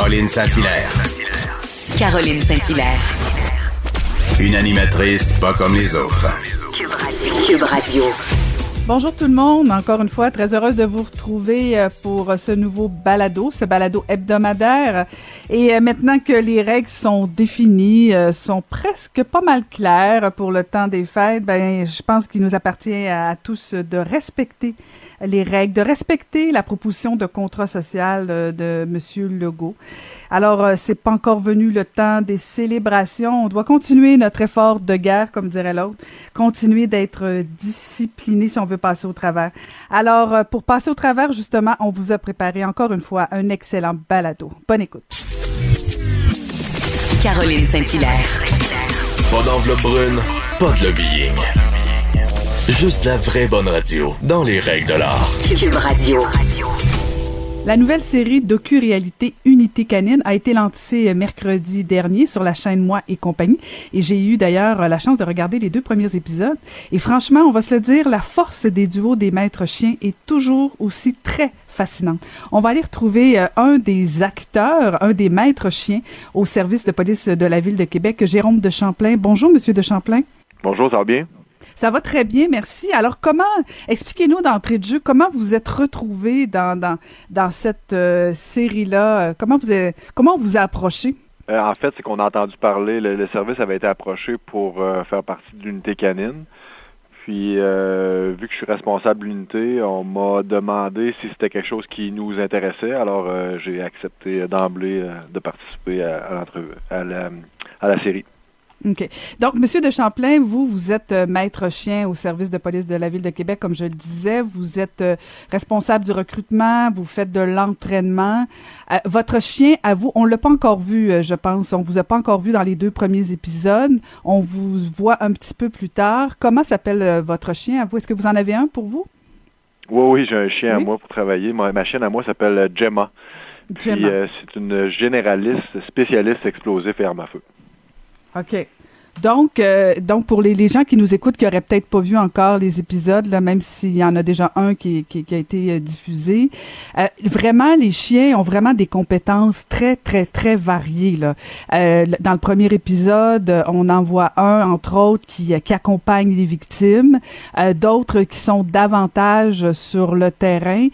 Caroline Saint-Hilaire. Caroline Saint-Hilaire. Une animatrice pas comme les autres. Cube Radio. Bonjour tout le monde, encore une fois, très heureuse de vous retrouver euh, pour ce nouveau balado, ce balado hebdomadaire. Et euh, maintenant que les règles sont définies, euh, sont presque pas mal claires pour le temps des fêtes, ben je pense qu'il nous appartient à tous de respecter les règles, de respecter la proposition de contrat social euh, de Monsieur Legault. Alors, euh, c'est pas encore venu le temps des célébrations. On doit continuer notre effort de guerre, comme dirait l'autre, continuer d'être euh, discipliné si on veut passer au travers. Alors, pour passer au travers, justement, on vous a préparé encore une fois un excellent balado. Bonne écoute. Caroline Saint-Hilaire. Pas d'enveloppe brune, pas de lobbying. Juste la vraie bonne radio, dans les règles de l'art. Cube Radio. La nouvelle série docu-réalité Unité canine a été lancée mercredi dernier sur la chaîne Moi et compagnie. Et j'ai eu d'ailleurs la chance de regarder les deux premiers épisodes. Et franchement, on va se le dire, la force des duos des maîtres chiens est toujours aussi très fascinante. On va aller retrouver euh, un des acteurs, un des maîtres chiens au service de police de la ville de Québec, Jérôme de Champlain. Bonjour, Monsieur de Champlain. Bonjour, ça va bien? Ça va très bien, merci. Alors, comment, expliquez-nous d'entrée de jeu, comment vous êtes retrouvé dans, dans, dans cette euh, série-là? Comment vous, avez, comment vous a approché? Euh, en fait, c'est qu'on a entendu parler, le, service avait été approché pour euh, faire partie de l'unité canine. Puis, euh, vu que je suis responsable de l'unité, on m'a demandé si c'était quelque chose qui nous intéressait. Alors, euh, j'ai accepté d'emblée de participer à, à, la, à la série. OK. Donc, Monsieur de Champlain, vous, vous êtes euh, maître chien au service de police de la Ville de Québec, comme je le disais. Vous êtes euh, responsable du recrutement, vous faites de l'entraînement. Euh, votre chien, à vous, on l'a pas encore vu, je pense. On vous a pas encore vu dans les deux premiers épisodes. On vous voit un petit peu plus tard. Comment s'appelle votre chien à vous? Est-ce que vous en avez un pour vous? Oui, oui, j'ai un chien oui? à moi pour travailler. Ma, ma chienne à moi s'appelle Gemma. Puis, c'est une généraliste spécialiste explosif et arme à feu. OK. Donc, euh, donc pour les, les, gens qui nous écoutent, qui auraient peut-être pas vu encore les épisodes, même s'il y en a déjà un qui, a été euh, diffusé, euh, vraiment, les chiens ont vraiment des compétences très, très, très variées. Dans le premier épisode, on en voit un, entre autres, qui, qui accompagne les victimes, d'autres qui sont davantage sur le terrain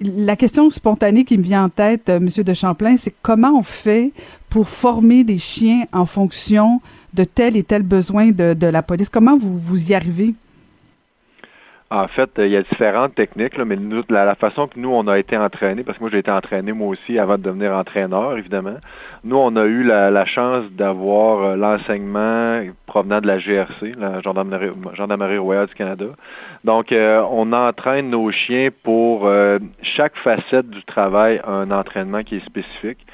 la question spontanée qui me vient en tête, Monsieur de Champlain, c'est comment on fait pour former des chiens en fonction de tel et tel besoin de, la police? Comment vous, vous y arrivez? En fait, il y a différentes techniques, mais la, façon que nous, on a été entraînés, parce que moi, j'ai été entraîné moi aussi avant de devenir entraîneur, évidemment. Nous, on a eu la, chance d'avoir euh, l'enseignement provenant de la GRC, la Gendarmerie, royale du Canada. Donc, euh, on entraîne nos chiens pour euh, chaque facette du travail, un entraînement qui est spécifique.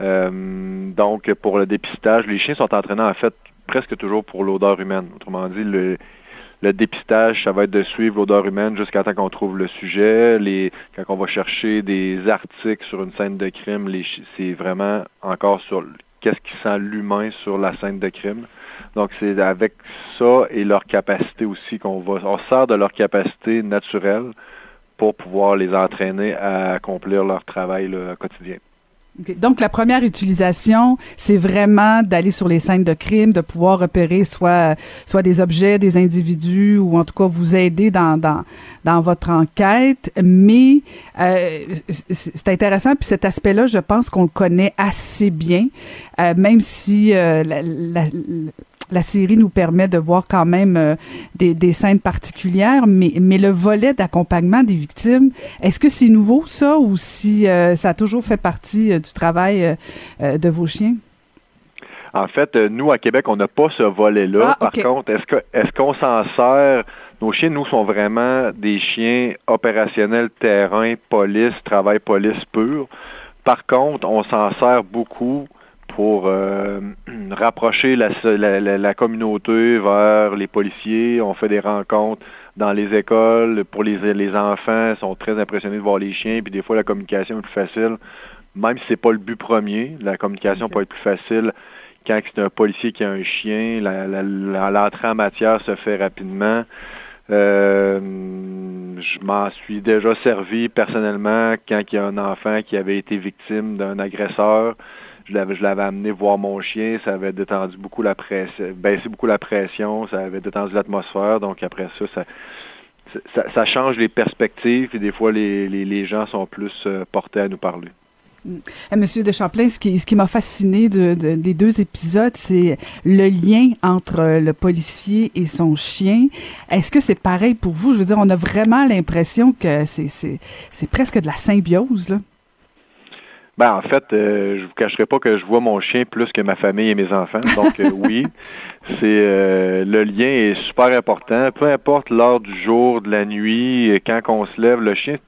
Donc, pour le dépistage, les chiens sont entraînés, en fait, presque toujours pour l'odeur humaine. Autrement dit, le, le dépistage, ça va être de suivre l'odeur humaine jusqu'à temps qu'on trouve le sujet. Les, quand on va chercher des articles sur une scène de crime, c'est vraiment encore sur qu'est-ce qui sent l'humain sur la scène de crime. Donc c'est avec ça et leur capacité aussi qu'on va, on sert de leur capacité naturelle pour pouvoir les entraîner à accomplir leur travail là, quotidien. Donc, la première utilisation, c'est vraiment d'aller sur les scènes de crime, de pouvoir repérer soit, soit des objets, des individus, ou en tout cas vous aider dans, dans, dans votre enquête. Mais euh, c'est intéressant, puis cet aspect-là, je pense qu'on le connaît assez bien, euh, même si euh, la, la série nous permet de voir quand même euh, des, des, scènes particulières, mais, mais le volet d'accompagnement des victimes, est-ce que c'est nouveau ça ou si euh, ça a toujours fait partie euh, du travail de vos chiens? En fait, nous, à Québec, on n'a pas ce volet-là. Ah, okay. Par contre, est-ce que est-ce qu'on s'en sert? Nos chiens, nous, sont vraiment des chiens opérationnels terrain, police, travail police pur. Par contre, on s'en sert beaucoup pour euh, rapprocher la, la, la, communauté vers les policiers. On fait des rencontres dans les écoles pour les, les enfants. Ils sont très impressionnés de voir les chiens. Puis des fois, la communication est plus facile, même si c'est pas le but premier. La communication okay. peut être plus facile quand c'est un policier qui a un chien. L'entrée en matière se fait rapidement. Euh, je m'en suis déjà servi personnellement quand il y a un enfant qui avait été victime d'un agresseur. Je l'avais, amené voir mon chien, ça avait détendu beaucoup la pression, baissé beaucoup la pression, ça avait détendu l'atmosphère. Donc après ça, ça, change les perspectives et des fois les, les, les gens sont plus euh, portés à nous parler. Euh, Monsieur de Champlain, ce qui, ce qui m'a fasciné de, de, des deux épisodes, c'est le lien entre le policier et son chien. Est-ce que c'est pareil pour vous? Je veux dire, on a vraiment l'impression que c'est presque de la symbiose, là. Ben, en fait, euh, je vous cacherai pas que je vois mon chien plus que ma famille et mes enfants. Donc, euh, oui, c'est euh, le lien est super important. Peu importe l'heure du jour, de la nuit, quand on se lève, le chien,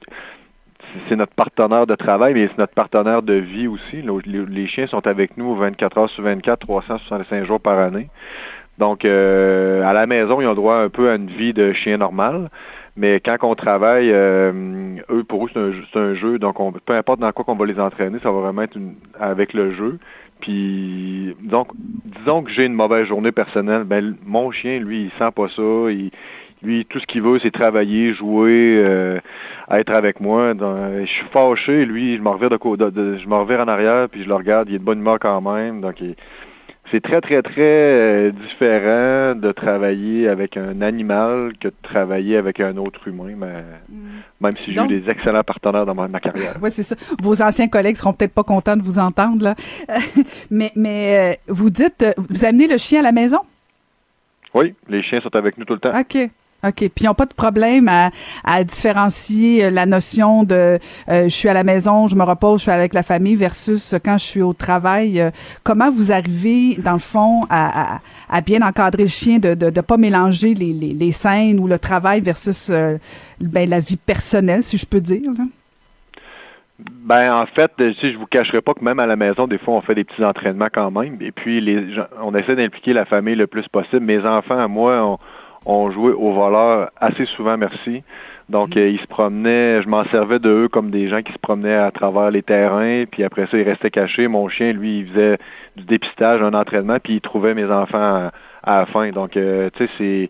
c'est notre partenaire de travail, mais c'est notre partenaire de vie aussi. Les chiens sont avec nous 24 heures sur 24, 365 jours par année. Donc, à la maison, ils ont droit un peu à une vie de chien normal. Mais quand on travaille, euh, eux, pour eux, c'est un, un, jeu. Donc, on, peu importe dans quoi qu'on va les entraîner, ça va vraiment être une, avec le jeu. Puis, donc, disons que j'ai une mauvaise journée personnelle, ben, mon chien, lui, il sent pas ça. Il, lui, tout ce qu'il veut, c'est travailler, jouer, euh, être avec moi. Donc, je suis fâché, lui, je me revire de, de, de, je me revire en arrière, puis je le regarde, il est de bonne humeur quand même. Donc, il, c'est très, très, très euh, différent de travailler avec un animal que de travailler avec un autre humain, mais, mm. même si j'ai eu des excellents partenaires dans ma, ma carrière. oui, c'est ça. Vos anciens collègues seront peut-être pas contents de vous entendre, là. mais mais euh, vous dites, vous amenez le chien à la maison? Oui, les chiens sont avec nous tout le temps. OK. OK. Puis ils n'ont pas de problème à, différencier la notion de euh, je suis à la maison, je me repose, je suis avec la famille versus quand je suis au travail. Euh, comment vous arrivez, dans le fond, à, bien encadrer le chien, de ne de, pas mélanger les, les, scènes ou le travail versus euh, ben, la vie personnelle, si je peux dire? Là? Ben en fait, si je vous cacherai pas que même à la maison, des fois, on fait des petits entraînements quand même. Et puis les on essaie d'impliquer la famille le plus possible. Mes enfants, moi, on ont joué au voleur assez souvent, merci. Donc, mm. euh, ils se promenaient, je m'en servais de eux comme des gens qui se promenaient à travers les terrains, puis après ça, ils restaient cachés. Mon chien, lui, il faisait du dépistage, un entraînement, puis il trouvait mes enfants à, à la fin. Donc, euh, tu sais, c'est...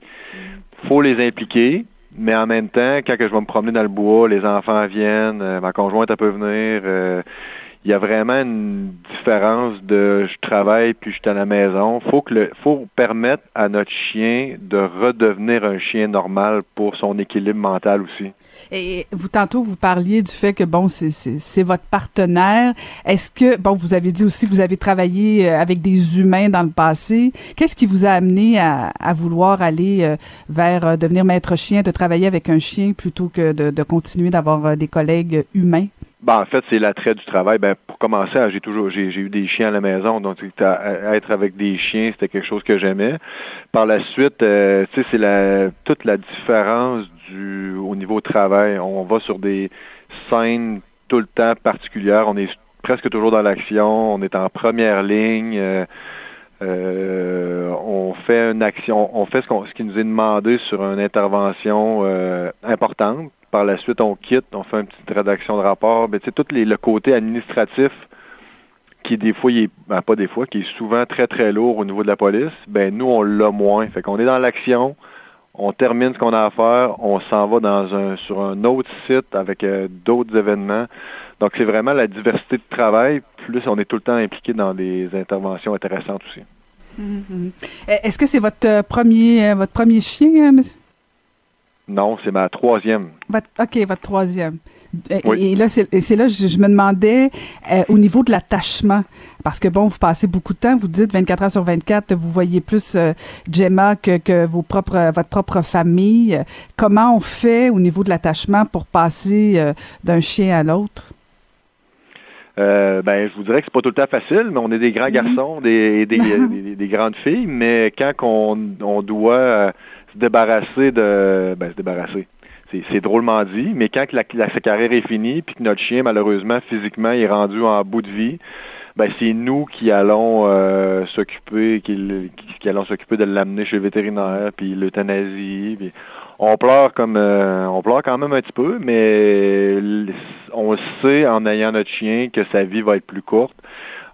faut les impliquer, mais en même temps, quand que je vais me promener dans le bois, les enfants viennent, euh, ma conjointe, elle peut venir... Euh, il y a vraiment une différence de je travaille puis je suis à la maison. Faut que le, faut permettre à notre chien de redevenir un chien normal pour son équilibre mental aussi. Et vous tantôt vous parliez du fait que bon c'est votre partenaire. Est-ce que bon vous avez dit aussi que vous avez travaillé euh, avec des humains dans le passé. Qu'est-ce qui vous a amené à, vouloir aller euh, vers euh, devenir maître chien, de travailler avec un chien plutôt que de continuer d'avoir des collègues humains? Ben, en fait, c'est l'attrait du travail. Ben, pour commencer, j'ai toujours j'ai, eu des chiens à la maison, donc être avec des chiens, c'était quelque chose que j'aimais. Par la suite, euh, tu sais, c'est la toute la différence du au niveau travail. On va sur des scènes tout le temps particulières. On est presque toujours dans l'action. On est en première ligne. Euh, euh, on fait une action, on fait ce, qu'on, ce qui nous est demandé sur une intervention euh, importante par la suite, on quitte, on fait une petite rédaction de rapport. Ben, tu sais, tout le côté administratif qui des fois, est, ben, pas des fois, qui est souvent très, très lourd au niveau de la police, ben nous, on l'a moins. Fait qu'on est dans l'action, on termine ce qu'on a à faire, on s'en va dans un sur un autre site avec euh, d'autres événements. Donc, c'est vraiment la diversité de travail, plus on est tout le temps impliqué dans des interventions intéressantes aussi. Mm-hmm. Est-ce que c'est votre euh, premier, euh, votre premier chien, monsieur? Non, c'est ma troisième. Votre, OK, votre troisième. Oui. Et là, c'est là je, je me demandais euh, au niveau de l'attachement, parce que bon, vous passez beaucoup de temps, vous dites 24 heures sur 24, vous voyez plus euh, Gemma que, que vos propres, votre propre famille. Comment on fait au niveau de l'attachement pour passer euh, d'un chien à l'autre? Euh, ben, je vous dirais que c'est pas tout le temps facile, mais on est des grands garçons, des, des, des, des, grandes filles, mais quand on, on doit se débarrasser de ben, se débarrasser. C'est drôlement dit, mais quand la, la, sa carrière est finie, puis que notre chien, malheureusement, physiquement, est rendu en bout de vie, ben c'est nous qui allons euh, s'occuper, qui, qui, allons s'occuper de l'amener chez le vétérinaire, puis l'euthanasie, on pleure comme euh, on pleure quand même un petit peu, mais on sait en ayant notre chien que sa vie va être plus courte.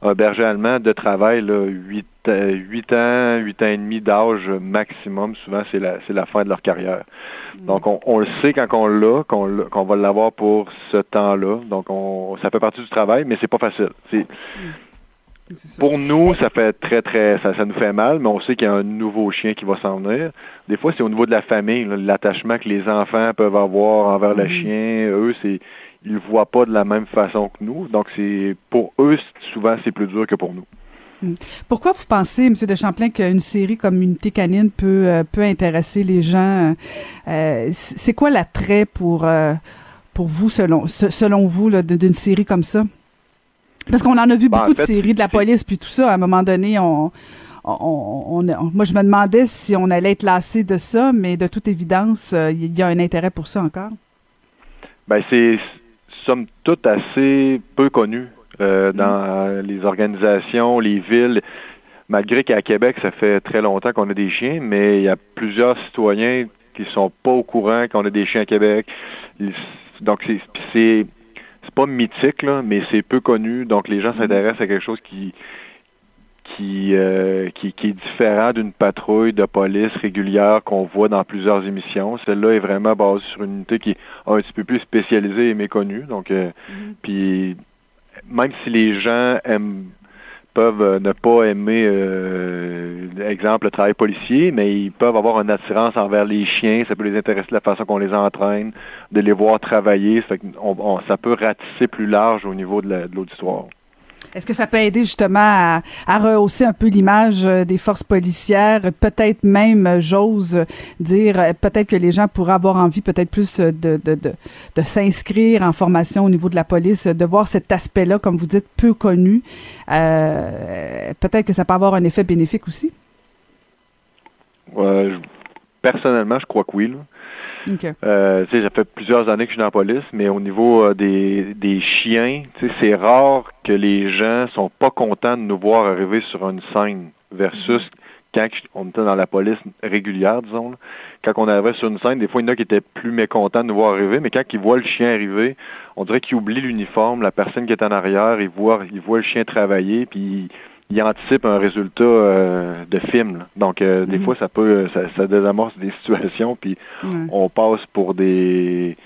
Un berger allemand de travail, là, 8, 8 ans, 8 ans et demi d'âge maximum, souvent c'est la, c'est la fin de leur carrière. Mm. Donc on, on, le sait quand on l'a, qu'on, qu'on va l'avoir pour ce temps-là. Donc on, ça fait partie du travail, mais c'est pas facile. C'est, mm. Pour nous, ça fait très, très, ça, ça, nous fait mal, mais on sait qu'il y a un nouveau chien qui va s'en venir. Des fois, c'est au niveau de la famille, l'attachement que les enfants peuvent avoir envers le mm-hmm. chien. Eux, c'est, ils le voient pas de la même façon que nous. Donc, c'est, pour eux, souvent, c'est plus dur que pour nous. Mm. Pourquoi vous pensez, M. de Champlain, qu'une série comme Unité canine peut, euh, peut intéresser les gens? Euh, c'est quoi l'attrait pour, euh, pour vous, selon, selon vous, d'une série comme ça? Parce qu'on en a vu ben, beaucoup de séries de la police, puis tout ça, à un moment donné, on, on, moi, je me demandais si on allait être lassé de ça, mais de toute évidence, il y a un intérêt pour ça encore. Ben, c'est, somme toute, assez peu connu euh, mm. dans les organisations, les villes. Malgré qu'à Québec, ça fait très longtemps qu'on a des chiens, mais il y a plusieurs citoyens qui sont pas au courant qu'on a des chiens à Québec. Donc, c'est c'est pas mythique, là, mais c'est peu connu. Donc les gens mhm. s'intéressent à quelque chose qui qui, euh, qui, qui, est différent d'une patrouille de police régulière qu'on voit dans plusieurs émissions. Celle-là est vraiment basée sur une unité qui est un petit peu plus spécialisée et méconnue. Donc, euh, mhm. puis même si les gens aiment peuvent euh, ne pas aimer, euh, exemple, le travail policier, mais ils peuvent avoir une attirance envers les chiens. Ça peut les intéresser de la façon qu'on les entraîne, de les voir travailler. Ça, fait ça peut ratisser plus large au niveau de l'auditoire. Est-ce que ça peut aider justement à, rehausser un peu l'image euh, des forces policières? Peut-être même, euh, j'ose dire, euh, peut-être que les gens pourraient avoir envie peut-être plus de, de, de, de s'inscrire en formation au niveau de la police, de voir cet aspect-là, comme vous dites, peu connu. Euh, peut-être que ça peut avoir un effet bénéfique aussi? personnellement, je crois que oui. Là. Euh, ça fait plusieurs années que je suis dans la police, mais au niveau euh, des, des chiens, c'est rare que les gens sont pas contents de nous voir arriver sur une scène versus mm-hmm. quand on était dans la police régulière, disons. Quand on arrivait sur une scène, des fois, il y en a qui étaient plus mécontents de nous voir arriver, mais quand ils voient le chien arriver, on dirait qu'ils oublient l'uniforme, la personne qui est en arrière, ils voient, ils voient le chien travailler, puis il anticipe un résultat euh, de film. Donc, euh, des mhm. fois, ça peut, ça, ça, désamorce des situations, puis on passe pour des,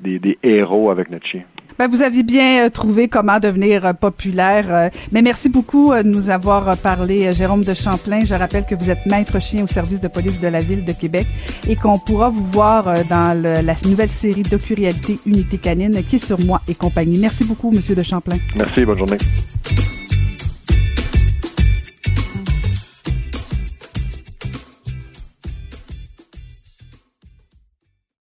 des, des, héros avec notre chien. Ben, vous aviez bien euh, trouvé comment devenir populaire. mais merci beaucoup de nous avoir parlé, Jérôme de Champlain. Je rappelle que vous êtes maître chien au service de police de la ville de Québec et qu'on pourra vous voir dans la nouvelle série docu-réalité Unité canine qui est sur moi et compagnie. Merci beaucoup, Monsieur de Champlain. Merci, bonne journée.